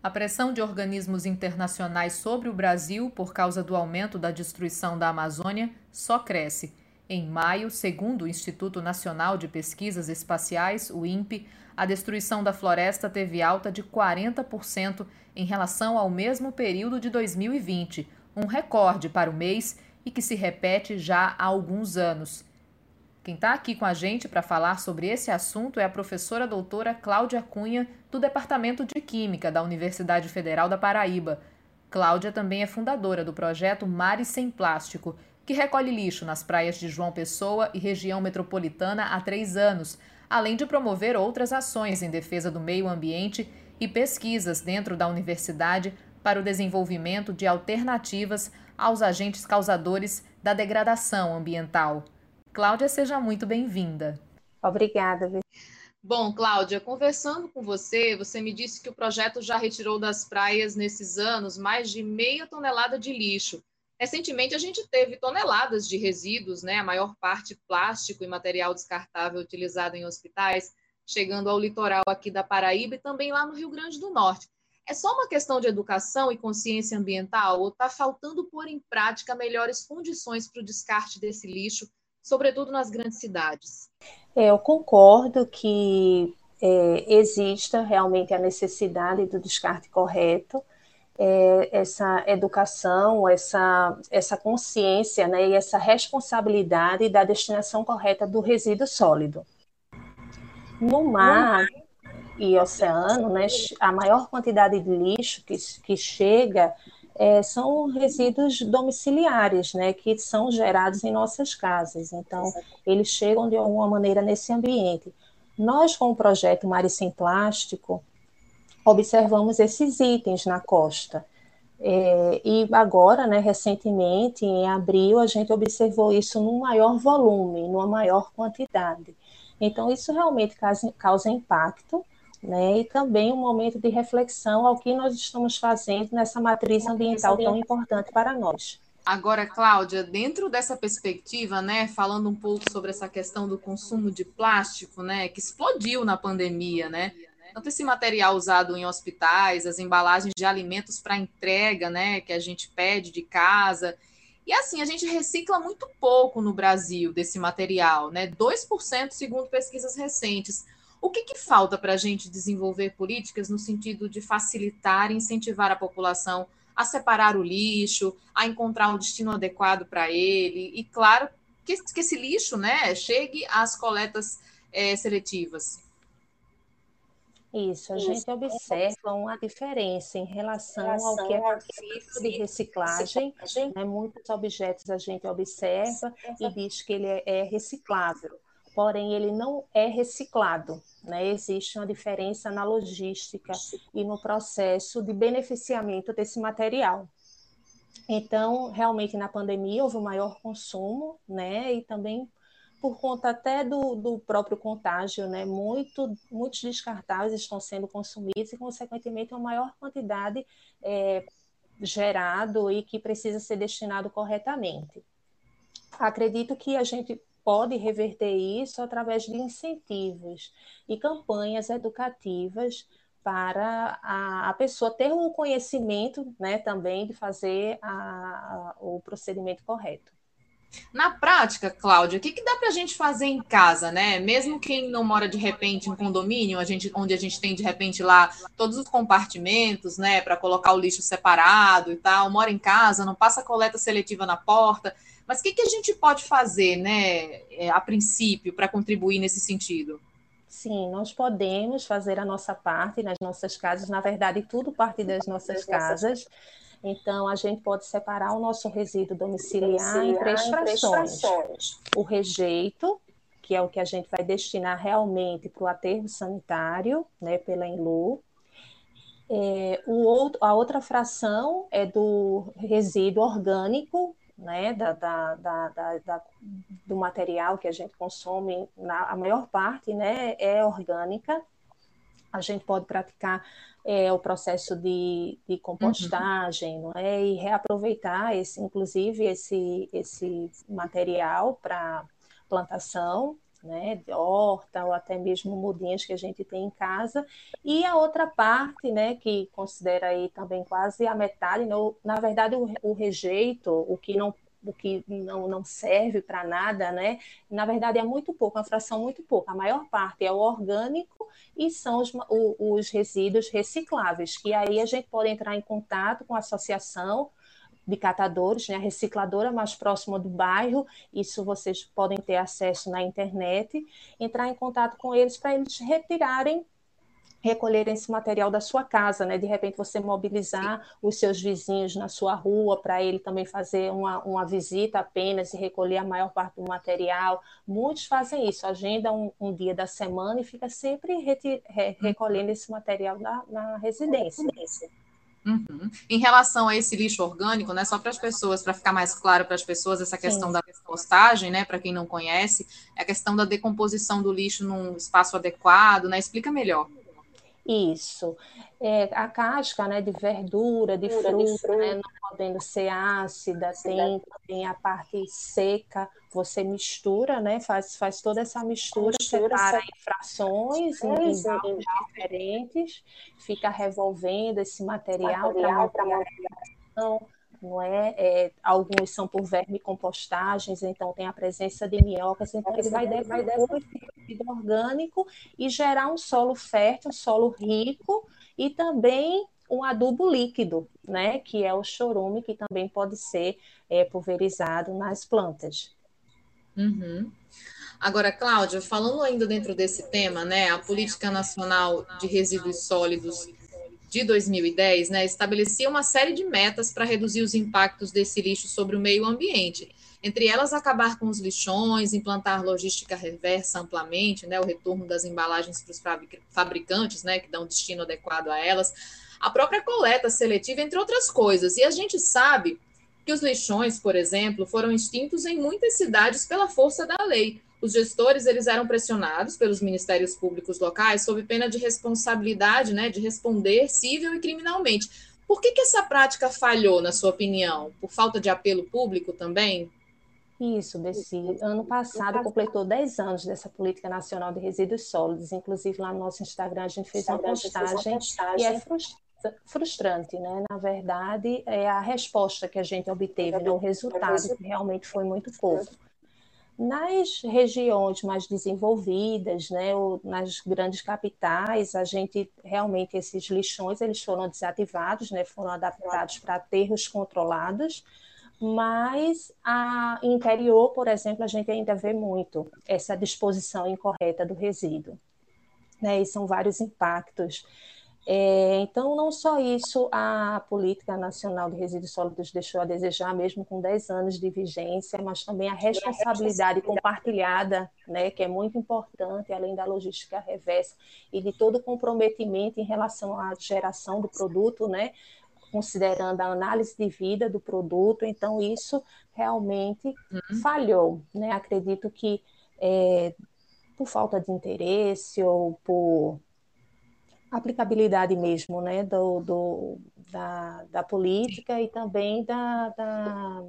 A pressão de organismos internacionais sobre o Brasil por causa do aumento da destruição da Amazônia só cresce. Em maio, segundo o Instituto Nacional de Pesquisas Espaciais, o INPE, a destruição da floresta teve alta de 40% em relação ao mesmo período de 2020, um recorde para o mês e que se repete já há alguns anos. Quem está aqui com a gente para falar sobre esse assunto é a professora doutora Cláudia Cunha, do Departamento de Química da Universidade Federal da Paraíba. Cláudia também é fundadora do projeto Mares Sem Plástico, que recolhe lixo nas praias de João Pessoa e região metropolitana há três anos, além de promover outras ações em defesa do meio ambiente e pesquisas dentro da universidade para o desenvolvimento de alternativas aos agentes causadores da degradação ambiental. Cláudia, seja muito bem-vinda. Obrigada. Bom, Cláudia, conversando com você, você me disse que o projeto já retirou das praias nesses anos mais de meia tonelada de lixo. Recentemente, a gente teve toneladas de resíduos, né, a maior parte plástico e material descartável utilizado em hospitais, chegando ao litoral aqui da Paraíba e também lá no Rio Grande do Norte. É só uma questão de educação e consciência ambiental ou está faltando pôr em prática melhores condições para o descarte desse lixo sobretudo nas grandes cidades? É, eu concordo que é, exista realmente a necessidade do descarte correto, é, essa educação, essa, essa consciência né, e essa responsabilidade da destinação correta do resíduo sólido. No mar e oceano, né, a maior quantidade de lixo que, que chega é, são resíduos domiciliares, né, que são gerados em nossas casas. Então, eles chegam de alguma maneira nesse ambiente. Nós, com o projeto Mares Sem Plástico, observamos esses itens na costa. É, e agora, né, recentemente, em abril, a gente observou isso num maior volume, numa maior quantidade. Então, isso realmente causa, causa impacto né? E também um momento de reflexão ao que nós estamos fazendo nessa matriz ambiental tão importante para nós. Agora, Cláudia, dentro dessa perspectiva, né, falando um pouco sobre essa questão do consumo de plástico, né, que explodiu na pandemia, né? Tanto esse material usado em hospitais, as embalagens de alimentos para entrega, né, que a gente pede de casa. E assim, a gente recicla muito pouco no Brasil desse material, né? 2% segundo pesquisas recentes. O que, que falta para a gente desenvolver políticas no sentido de facilitar e incentivar a população a separar o lixo, a encontrar um destino adequado para ele, e claro, que, que, esse lixo né, chegue às coletas é, seletivas? Isso, a gente observa uma diferença em relação ao que é possível de reciclagem. Né? Muitos objetos a gente observa e diz que ele é, é reciclável porém ele não é reciclado. Né? Existe uma diferença na logística e no processo de beneficiamento desse material. Então, realmente, na pandemia houve um maior consumo, né? E também por conta até do, do próprio contágio, né? Muito, muitos descartáveis estão sendo consumidos e, consequentemente, uma maior quantidade é, gerado e que precisa ser destinado corretamente. Acredito que a gente pode reverter isso através de incentivos e campanhas educativas para a, a pessoa ter o conhecimento né, também de fazer a, a, o procedimento correto. Na prática, Cláudia, o que, que dá para a gente fazer em casa, né? Mesmo quem não mora de repente em condomínio, a gente, onde a gente tem de repente lá todos os compartimentos, né, para colocar o lixo separado e tal, mora em casa, não passa coleta seletiva na porta. Mas o que, que a gente pode fazer, né, é, a princípio, para contribuir nesse sentido? Sim, nós podemos fazer a nossa parte nas nossas casas, na verdade, tudo parte das nossas casas. Então, a gente pode separar o nosso resíduo domiciliar, em três frações. O rejeito, que é o que a gente vai destinar realmente para o aterro sanitário, né, pela Enlu. É, o outro, a outra fração é do resíduo orgânico, né, da, da, da, da, do material que a gente consome, na, a maior parte né, é orgânica. A gente pode praticar é, o processo de, de compostagem uhum. não é? e reaproveitar, esse, inclusive, esse, esse material para plantação. né, de horta ou até mesmo mudinhas que a gente tem em casa, e a outra parte, né, que considera aí também quase a metade, no, na verdade o, o rejeito, o que não o que não, não serve para nada, né? Na verdade, é muito pouco, uma fração muito pouca. A maior parte é o orgânico e são os, os resíduos recicláveis, que aí a gente pode entrar em contato com a associação de catadores, né, a recicladora mais próxima do bairro, isso vocês podem ter acesso na internet, entrar em contato com eles para eles retirarem recolherem esse material da sua casa, né? De repente você mobilizar os seus vizinhos na sua rua para ele também fazer uma, uma visita apenas e recolher a maior parte do material. Muitos fazem isso, agenda um, um dia da semana e fica sempre re, recolhendo esse material na, na residência. Uhum. Em relação a esse lixo orgânico, né, só para as pessoas, para ficar mais claro para as pessoas, essa questão Sim. da compostagem, né, para quem não conhece, é a questão da decomposição do lixo num espaço adequado, né? Explica melhor. Isso. É, a casca né, de verdura, de fruta, de fruta. Né, não podendo ser ácida, tem também a parte seca, você mistura, né, faz, faz toda essa mistura, mistura separa em frações, em, em baldes diferentes, fica revolvendo esse material para manter a reação não é? é? alguns são por vermicompostagens, então tem a presença de minhocas, então ele vai decompor esse resíduo orgânico e gerar um solo fértil, um solo rico e também um adubo líquido, né? Que é o chorume, que também pode ser é, pulverizado nas plantas. Uhum. Agora, Cláudia, falando ainda dentro desse tema, né, a Política Nacional de Resíduos Sólidos de 2010, né, estabelecia uma série de metas para reduzir os impactos desse lixo sobre o meio ambiente. Entre elas, acabar com os lixões, implantar logística reversa amplamente, né, o retorno das embalagens para os fabricantes, né, que dão destino adequado a elas, a própria coleta seletiva, entre outras coisas. E a gente sabe que os lixões, por exemplo, foram extintos em muitas cidades pela força da lei os gestores eles eram pressionados pelos ministérios públicos locais sob pena de responsabilidade, né, de responder civil e criminalmente. Por que, que essa prática falhou, na sua opinião? Por falta de apelo público também? Isso, Bessi. Ano passado completou 10 anos dessa política nacional de resíduos sólidos. Inclusive, lá no nosso Instagram a gente fez uma postagem, e é frustrante, né? Na verdade, é a resposta que a gente obteve, né? o resultado que realmente foi muito pouco. Nas regiões mais desenvolvidas, né, ou nas grandes capitais, a gente realmente esses lixões eles foram desativados, né, foram adaptados para aterros controlados, mas a interior, por exemplo, a gente ainda vê muito essa disposição incorreta do resíduo, né, e são vários impactos. É, então, não só isso, a Política Nacional de Resíduos Sólidos deixou a desejar, mesmo com 10 anos de vigência, mas também a responsabilidade compartilhada, né, que é muito importante, além da logística reversa e de todo o comprometimento em relação à geração do produto, né, considerando a análise de vida do produto. Então, isso realmente uhum. falhou. Né? Acredito que é, por falta de interesse ou por aplicabilidade mesmo, né, do, do da, da, política e também da, da,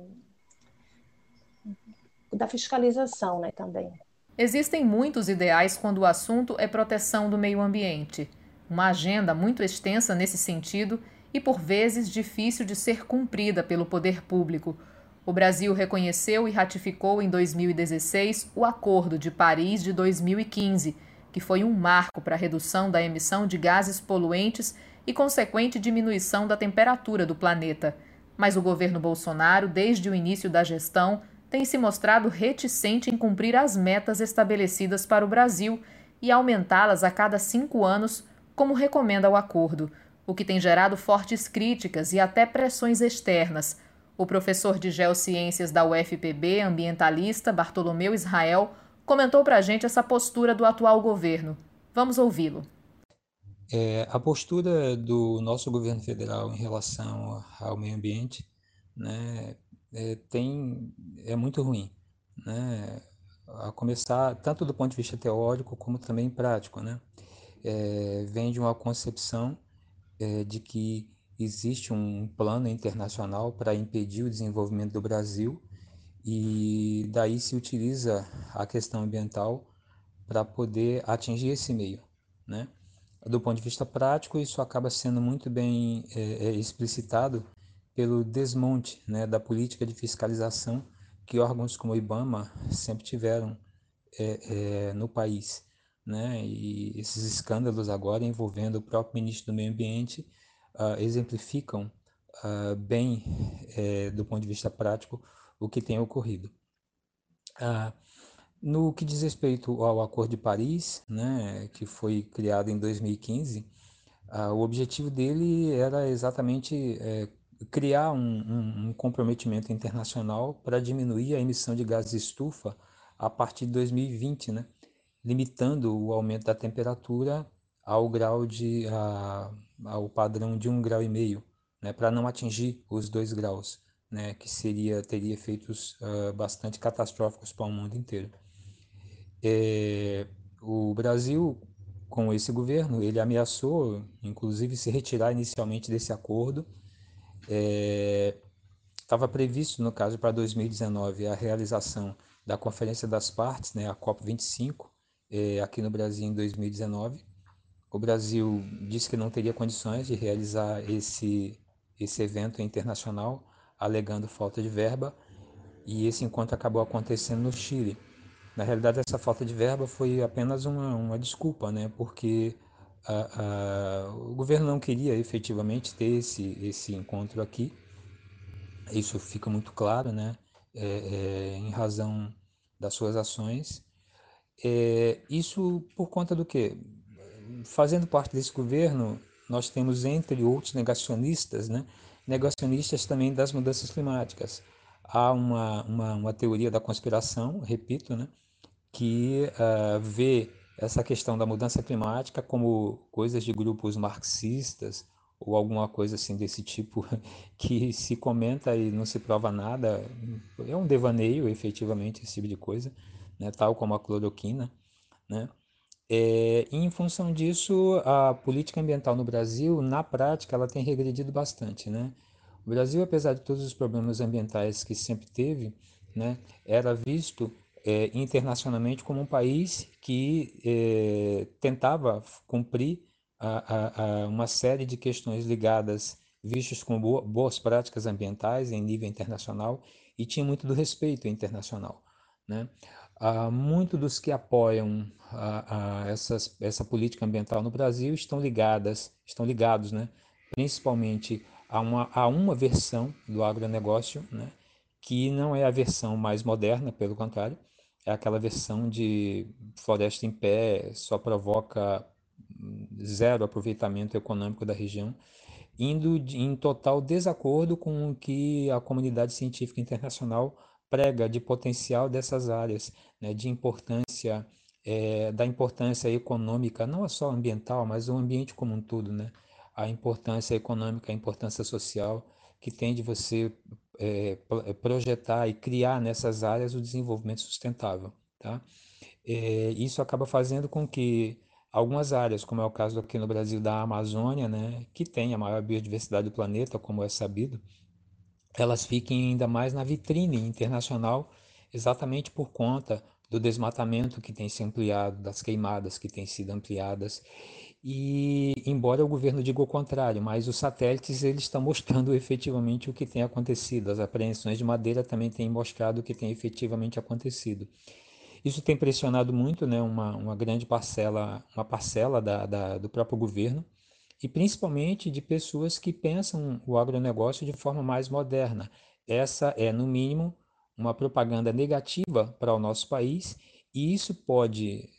da fiscalização, né, também. Existem muitos ideais quando o assunto é proteção do meio ambiente. Uma agenda muito extensa nesse sentido e, por vezes, difícil de ser cumprida pelo poder público. O Brasil reconheceu e ratificou em 2016 o Acordo de Paris de 2015 que foi um marco para a redução da emissão de gases poluentes e consequente diminuição da temperatura do planeta. Mas o governo Bolsonaro, desde o início da gestão, tem se mostrado reticente em cumprir as metas estabelecidas para o Brasil e aumentá-las a cada cinco anos, como recomenda o acordo, o que tem gerado fortes críticas e até pressões externas. O professor de Geociências da UFPB, ambientalista Bartolomeu Israel, comentou para a gente essa postura do atual governo. Vamos ouvi-lo. É, a postura do nosso governo federal em relação ao meio ambiente né, é, tem, é muito ruim. Né, a começar tanto do ponto de vista teórico como também prático. Né, é, vem de uma concepção é, de que existe um plano internacional para impedir o desenvolvimento do Brasil e daí se utiliza a questão ambiental para poder atingir esse meio, né? Do ponto de vista prático, isso acaba sendo muito bem é, é, explicitado pelo desmonte né, da política de fiscalização que órgãos como o IBAMA sempre tiveram é, é, no país. Né? E esses escândalos agora envolvendo o próprio ministro do Meio Ambiente uh, exemplificam uh, bem, é, do ponto de vista prático, o que tem ocorrido. Uh, no que diz respeito ao Acordo de Paris, né, que foi criado em 2015, ah, o objetivo dele era exatamente é, criar um, um, um, comprometimento internacional para diminuir a emissão de gases de estufa a partir de 2020, né, limitando o aumento da temperatura ao grau de a, ao padrão de um grau e meio, né, para não atingir os dois graus, né, que seria teria efeitos uh, bastante catastróficos para o mundo inteiro. É, o Brasil, com esse governo, ele ameaçou, inclusive, se retirar inicialmente desse acordo. Estava é, previsto, no caso, para 2019, a realização da Conferência das Partes, né, a COP25, é, aqui no Brasil em 2019. O Brasil disse que não teria condições de realizar esse, esse evento internacional, alegando falta de verba, e esse encontro acabou acontecendo no Chile. Na realidade, essa falta de verba foi apenas uma, uma desculpa, né? porque a, a, o governo não queria efetivamente ter esse, esse encontro aqui. Isso fica muito claro, né? É, é, em razão das suas ações. É, isso por conta do quê? Fazendo parte desse governo, nós temos, entre outros negacionistas, né? Negacionistas também das mudanças climáticas. Há uma, uma, uma teoria da conspiração, repito, né? que uh, vê essa questão da mudança climática como coisas de grupos marxistas ou alguma coisa assim desse tipo que se comenta e não se prova nada é um devaneio efetivamente esse tipo de coisa né tal como a cloroquina né é, em função disso a política ambiental no Brasil na prática ela tem regredido bastante né o Brasil apesar de todos os problemas ambientais que sempre teve né era visto é, internacionalmente como um país que é, tentava cumprir a, a, a uma série de questões ligadas, vistas como boas práticas ambientais em nível internacional e tinha muito do respeito internacional. Né? Ah, muito dos que apoiam a, a essas, essa política ambiental no Brasil estão ligadas, estão ligados, né? principalmente a uma, a uma versão do agronegócio, né? que não é a versão mais moderna, pelo contrário, é aquela versão de floresta em pé, só provoca zero aproveitamento econômico da região, indo em total desacordo com o que a comunidade científica internacional prega de potencial dessas áreas, né, de importância, é, da importância econômica, não só ambiental, mas o ambiente como um todo, né? a importância econômica, a importância social que tem de você é, projetar e criar nessas áreas o desenvolvimento sustentável. Tá? É, isso acaba fazendo com que algumas áreas, como é o caso aqui no Brasil da Amazônia, né, que tem a maior biodiversidade do planeta, como é sabido, elas fiquem ainda mais na vitrine internacional, exatamente por conta do desmatamento que tem se ampliado, das queimadas que têm sido ampliadas e embora o governo diga o contrário, mas os satélites eles estão mostrando efetivamente o que tem acontecido. As apreensões de madeira também têm mostrado o que tem efetivamente acontecido. Isso tem pressionado muito, né, uma, uma grande parcela, uma parcela da, da, do próprio governo e principalmente de pessoas que pensam o agronegócio de forma mais moderna. Essa é, no mínimo, uma propaganda negativa para o nosso país e isso pode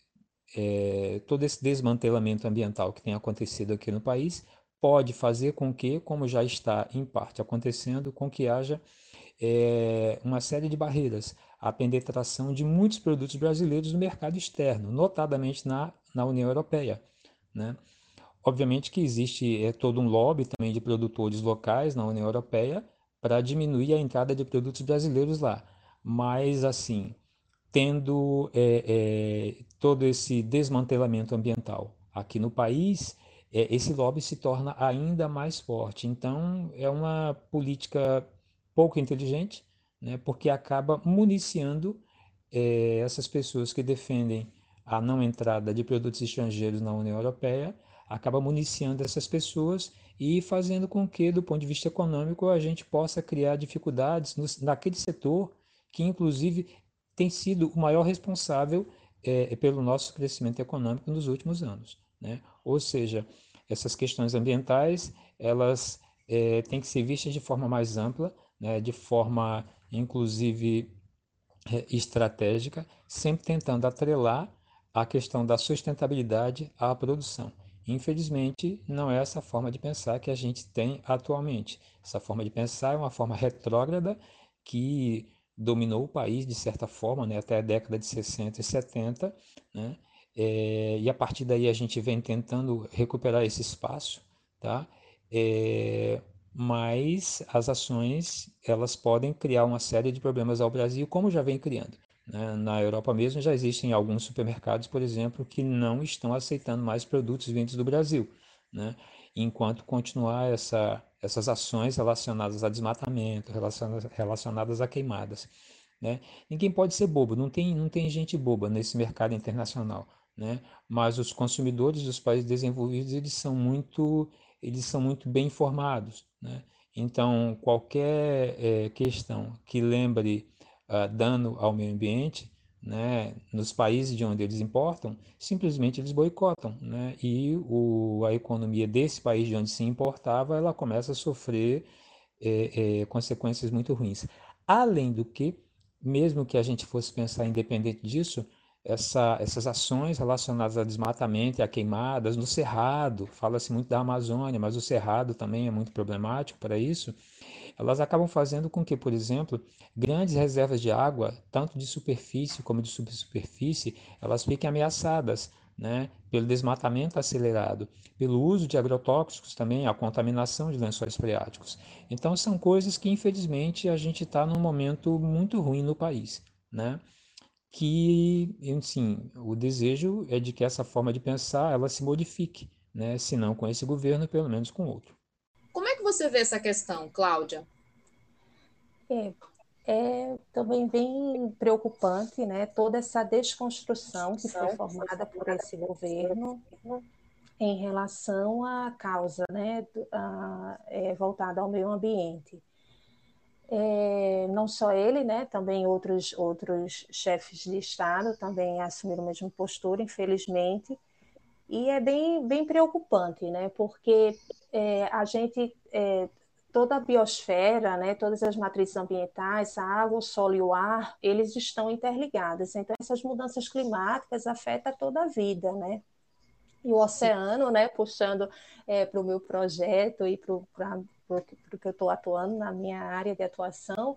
é, todo esse desmantelamento ambiental que tem acontecido aqui no país pode fazer com que, como já está em parte acontecendo, com que haja é, uma série de barreiras à penetração de muitos produtos brasileiros no mercado externo, notadamente na, na União Europeia. Né? Obviamente que existe é, todo um lobby também de produtores locais na União Europeia para diminuir a entrada de produtos brasileiros lá. Mas, assim, tendo é, é, todo esse desmantelamento ambiental aqui no país, é, esse lobby se torna ainda mais forte. Então, é uma política pouco inteligente, né, porque acaba municiando é, essas pessoas que defendem a não entrada de produtos estrangeiros na União Europeia, acaba municiando essas pessoas e fazendo com que, do ponto de vista econômico, a gente possa criar dificuldades no, naquele setor que, inclusive, tem sido o maior responsável é, pelo nosso crescimento econômico nos últimos anos. Né? Ou seja, essas questões ambientais elas é, têm que ser vistas de forma mais ampla, né? de forma, inclusive, é, estratégica, sempre tentando atrelar a questão da sustentabilidade à produção. Infelizmente, não é essa forma de pensar que a gente tem atualmente. Essa forma de pensar é uma forma retrógrada que dominou o país de certa forma, né, até a década de 60 e 70, né, é, e a partir daí a gente vem tentando recuperar esse espaço, tá? É, mas as ações elas podem criar uma série de problemas ao Brasil, como já vem criando. Né? Na Europa mesmo já existem alguns supermercados, por exemplo, que não estão aceitando mais produtos vindos do Brasil, né? enquanto continuar essa, essas ações relacionadas a desmatamento, relacionadas, relacionadas a queimadas. Né? Ninguém pode ser bobo, não tem, não tem gente boba nesse mercado internacional. Né? Mas os consumidores dos países desenvolvidos eles são muito, eles são muito bem informados. Né? Então, qualquer é, questão que lembre uh, dano ao meio ambiente, né, nos países de onde eles importam, simplesmente eles boicotam, né, e o, a economia desse país de onde se importava, ela começa a sofrer é, é, consequências muito ruins. Além do que, mesmo que a gente fosse pensar independente disso, essa, essas ações relacionadas a desmatamento e a queimadas no Cerrado, fala-se muito da Amazônia, mas o Cerrado também é muito problemático para isso, elas acabam fazendo com que, por exemplo, grandes reservas de água, tanto de superfície como de subsuperfície, elas fiquem ameaçadas né, pelo desmatamento acelerado, pelo uso de agrotóxicos também, a contaminação de lençóis freáticos. Então, são coisas que, infelizmente, a gente está num momento muito ruim no país. Né? Que, enfim, o desejo é de que essa forma de pensar ela se modifique, né? se não com esse governo, pelo menos com outro. Você vê essa questão, Cláudia? É, é também bem preocupante, né? Toda essa desconstrução que foi formada por esse governo em relação à causa, né? A, é, voltada ao meio ambiente. É, não só ele, né? Também outros outros chefes de estado também assumiram a mesma postura, infelizmente. E é bem, bem preocupante, né? Porque é, a gente, é, toda a biosfera, né, todas as matrizes ambientais, a água, o solo e o ar, eles estão interligados. Então, essas mudanças climáticas afetam toda a vida, né? E o oceano, né, puxando é, para o meu projeto e para o que eu estou atuando na minha área de atuação,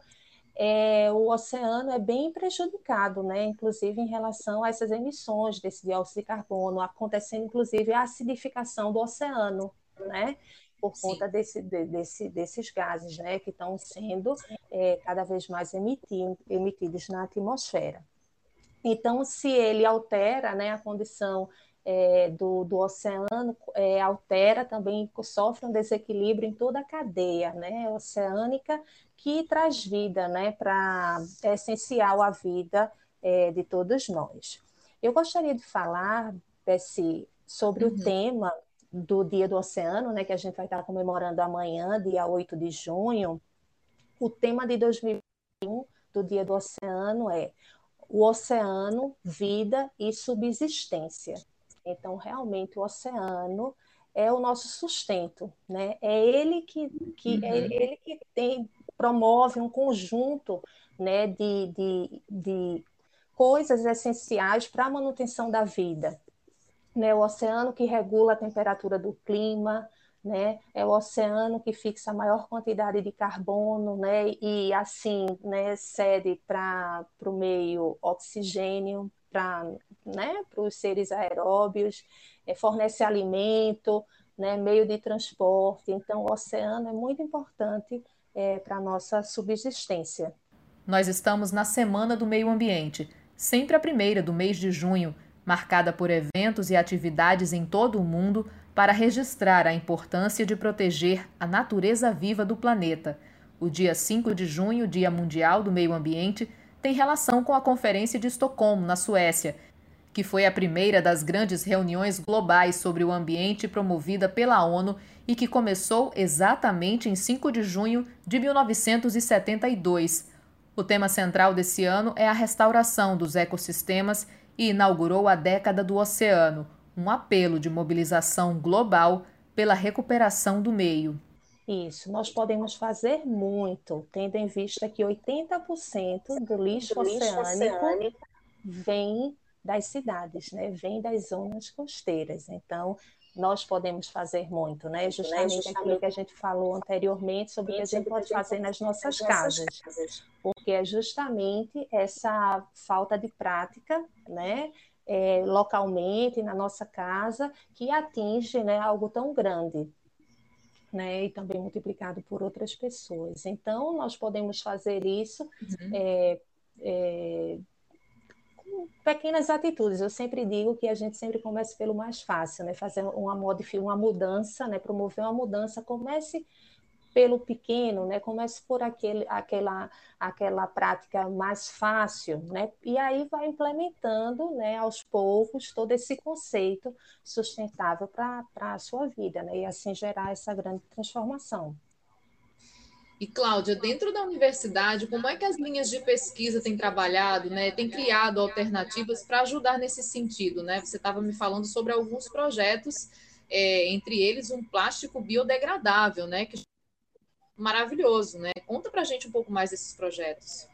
é, o oceano é bem prejudicado, né? inclusive em relação a essas emissões desse dióxido de carbono, acontecendo inclusive a acidificação do oceano, né? por conta desse, desse, desses gases né? que estão sendo é, cada vez mais emitindo, emitidos na atmosfera. Então, se ele altera né, a condição é, do, do, oceano é, altera também, sofre um desequilíbrio em toda a cadeia né, oceânica que traz vida né, para é essencial à vida é, de todos nós. Eu gostaria de falar, Bessie, sobre uhum. o tema do Dia do Oceano, né, que a gente vai estar comemorando amanhã, dia 8 de junho. O tema de 2021 do Dia do Oceano é o oceano, vida e subsistência. Então, realmente, o oceano é o nosso sustento, né? É ele que, que, é uhum. é ele que tem, promove um conjunto né, de, de, de coisas essenciais para a manutenção da vida. Né? O oceano que regula a temperatura do clima, né? É o oceano que fixa a maior quantidade de carbono, né? E assim, né, cede para o meio oxigênio, para né, os seres aeróbios, é, fornece alimento, né, meio de transporte. Então, o oceano é muito importante é, para a nossa subsistência. Nós estamos na Semana do Meio Ambiente, sempre a primeira do mês de junho, marcada por eventos e atividades em todo o mundo para registrar a importância de proteger a natureza viva do planeta. O dia 5 de junho, Dia Mundial do Meio Ambiente, tem relação com a Conferência de Estocolmo, na Suécia, que foi a primeira das grandes reuniões globais sobre o ambiente promovida pela ONU e que começou exatamente em 5 de junho de 1972. O tema central desse ano é a restauração dos ecossistemas e inaugurou a Década do Oceano, um apelo de mobilização global pela recuperação do meio. Isso, nós podemos fazer muito, tendo em vista que 80% do lixo, do lixo oceânico, oceânico vem das cidades, né? vem das zonas costeiras. Então, nós podemos fazer muito, né? Justamente, Justamente aquilo que a gente falou anteriormente sobre o que a gente pode fazer nas nossas casas. Porque é justamente essa falta de prática, né? É, localmente, na nossa casa, que atinge né, algo tão grande. Né, e também multiplicado por outras pessoas. Então, nós podemos fazer isso uhum. é, é, pequenas atitudes. Eu sempre digo que a gente sempre começa pelo mais fácil, né? Fazer uma, uma mudança, né? Promover uma mudança. Comece pelo pequeno, né? Comece por aquele, aquela, aquela prática mais fácil, né? E aí vai implementando, né? Aos poucos todo esse conceito sustentável para a sua vida, né? E assim gerar essa grande transformação. E, Cláudia, dentro da universidade, como é que as linhas de pesquisa têm trabalhado, né, têm criado alternativas para ajudar nesse sentido? Né? Você estava me falando sobre alguns projetos, é, entre eles um plástico biodegradável, né, que maravilhoso. Né? Conta para a gente um pouco mais desses projetos.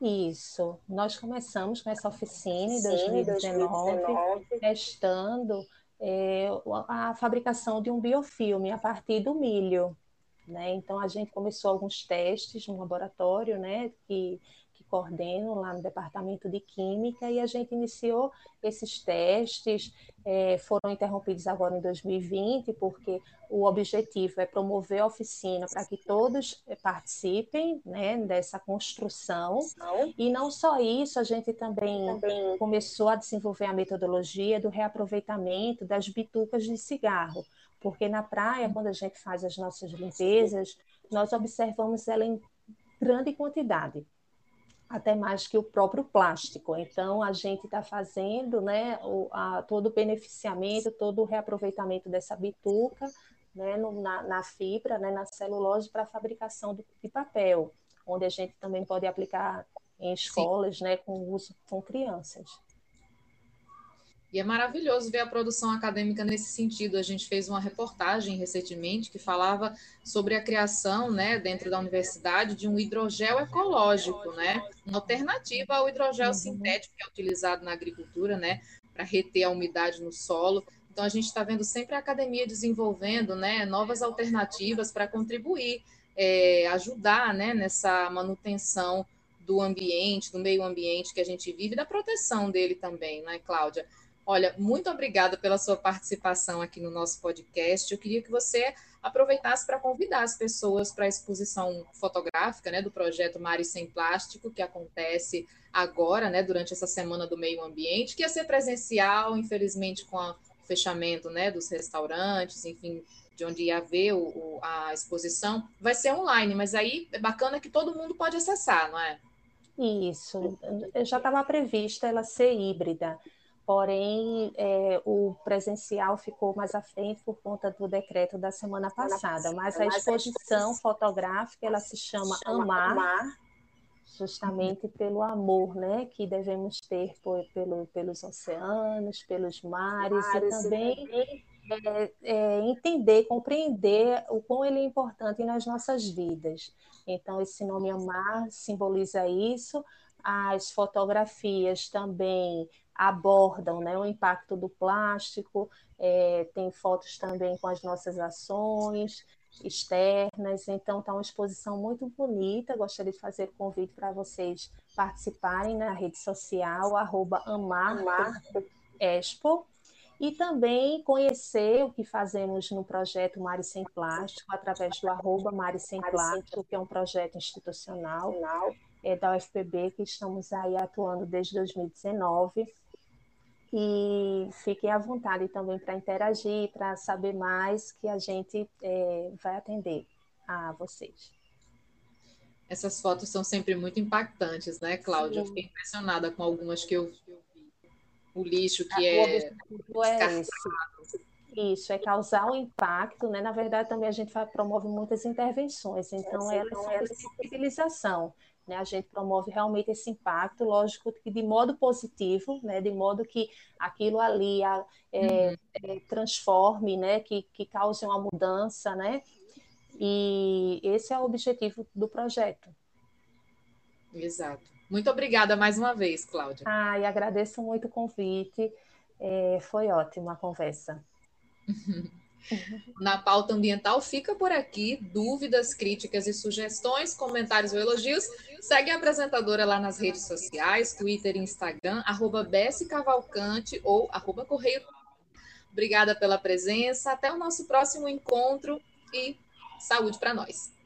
Isso, nós começamos com essa oficina em 2019, 2019. testando é, a fabricação de um biofilme a partir do milho. Né? Então, a gente começou alguns testes no laboratório, né, que, que coordeno lá no departamento de Química, e a gente iniciou esses testes, é, foram interrompidos agora em 2020, porque o objetivo é promover a oficina para que todos é, participem né, dessa construção. E não só isso, a gente também, também. começou a desenvolver a metodologia do reaproveitamento das bitucas de cigarro porque na praia, quando a gente faz as nossas limpezas, nós observamos ela em grande quantidade, até mais que o próprio plástico. Então, a gente está fazendo né, o, a, todo o beneficiamento, todo o reaproveitamento dessa bituca né, no, na, na, fibra, né, na celulose, para a fabricação de, de, papel, onde a gente também pode aplicar em escolas né, com uso com crianças. E é maravilhoso ver a produção acadêmica nesse sentido. A gente fez uma reportagem recentemente que falava sobre a criação, né, dentro da universidade, de um hidrogel ecológico, né, uma alternativa ao hidrogel uhum. sintético que é utilizado na agricultura, né, para reter a umidade no solo. Então a gente está vendo sempre a academia desenvolvendo, né, novas alternativas para contribuir, é, ajudar, né, nessa manutenção do ambiente, do meio ambiente que a gente vive, da proteção dele também, né, Cláudia? Olha, muito obrigada pela sua participação aqui no nosso podcast. Eu queria que você aproveitasse para convidar as pessoas para a exposição fotográfica né, do projeto Mare Sem Plástico, que acontece agora, né, durante essa semana do meio ambiente, que ia ser presencial, infelizmente, com o fechamento né, dos restaurantes, enfim, de onde ia haver o, o, a exposição, vai ser online, mas aí é bacana que todo mundo pode acessar, não é? Isso, já estava prevista ela ser híbrida porém é, o presencial ficou mais à frente por conta do decreto da semana passada. Mas a exposição fotográfica ela se chama Amar, justamente pelo amor, né, que devemos ter por, pelo, pelos oceanos, pelos mares, e também é, é, entender, compreender o quão ele é importante nas nossas vidas. Então, esse nome Amar simboliza isso. As fotografias também abordam né, o impacto do plástico, é, tem fotos também com as nossas ações externas, então está uma exposição muito bonita, gostaria de fazer o convite para vocês participarem na rede social, arroba amarexpo, e também conhecer o que fazemos no projeto Mare Sem Plástico, através do arroba Sem Plástico, que é um projeto institucional é, da UFPB, que estamos aí atuando desde 2019, e fiquem à vontade também para interagir, para saber mais, que a gente é, vai atender a vocês. Essas fotos são sempre muito impactantes, né, Cláudia? Eu fiquei impressionada com algumas que eu, vi. o lixo que é. Objetivo é esse. Isso, é causar um impacto, né? Na verdade, também a gente promove muitas intervenções, então é essa sensibilização. Né? A gente promove realmente esse impacto, lógico que de modo positivo, né? de modo que aquilo ali é, uhum. é, transforme, né? que, que cause uma mudança, né? E esse é o objetivo do projeto. Exato. Muito obrigada mais uma vez, Cláudia. Ah, e agradeço muito o convite. É, foi ótima a conversa. Na pauta ambiental fica por aqui. Dúvidas, críticas e sugestões, comentários ou elogios. Segue a apresentadora lá nas redes sociais, Twitter e Instagram, arroba Cavalcante ou arroba Correio. Obrigada pela presença. Até o nosso próximo encontro e saúde para nós.